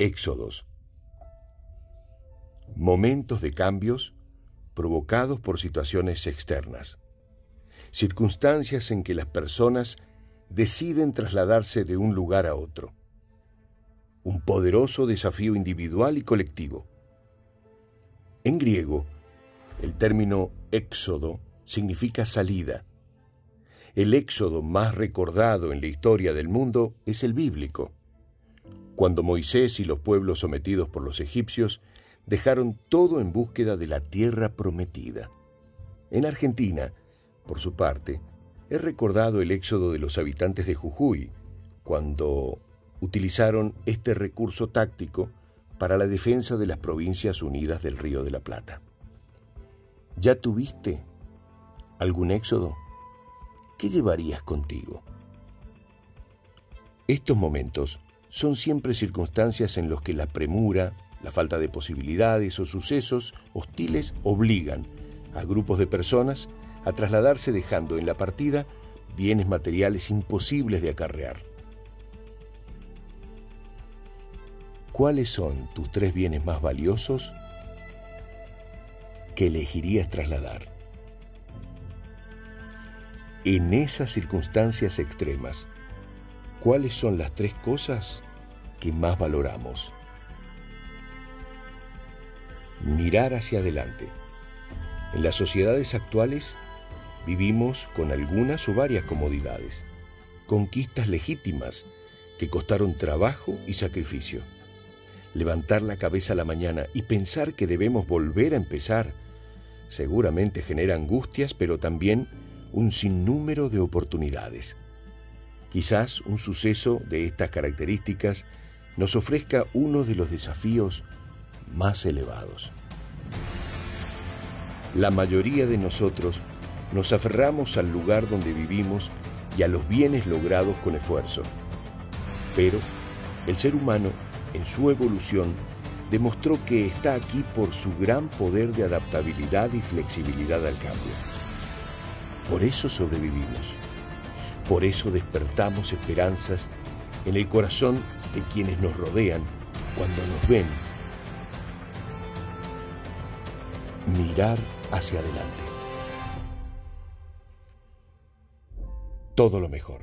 Éxodos. Momentos de cambios provocados por situaciones externas. Circunstancias en que las personas deciden trasladarse de un lugar a otro. Un poderoso desafío individual y colectivo. En griego, el término éxodo significa salida. El éxodo más recordado en la historia del mundo es el bíblico, cuando Moisés y los pueblos sometidos por los egipcios dejaron todo en búsqueda de la tierra prometida. En Argentina, por su parte, es recordado el éxodo de los habitantes de Jujuy, cuando utilizaron este recurso táctico para la defensa de las provincias unidas del Río de la Plata. ¿Ya tuviste algún éxodo? ¿Qué llevarías contigo? Estos momentos son siempre circunstancias en los que la premura, la falta de posibilidades o sucesos hostiles obligan a grupos de personas a trasladarse dejando en la partida bienes materiales imposibles de acarrear. ¿Cuáles son tus tres bienes más valiosos que elegirías trasladar? En esas circunstancias extremas, ¿cuáles son las tres cosas que más valoramos? Mirar hacia adelante. En las sociedades actuales vivimos con algunas o varias comodidades, conquistas legítimas que costaron trabajo y sacrificio levantar la cabeza a la mañana y pensar que debemos volver a empezar seguramente genera angustias, pero también un sinnúmero de oportunidades. Quizás un suceso de estas características nos ofrezca uno de los desafíos más elevados. La mayoría de nosotros nos aferramos al lugar donde vivimos y a los bienes logrados con esfuerzo. Pero el ser humano en su evolución, demostró que está aquí por su gran poder de adaptabilidad y flexibilidad al cambio. Por eso sobrevivimos. Por eso despertamos esperanzas en el corazón de quienes nos rodean cuando nos ven. Mirar hacia adelante. Todo lo mejor.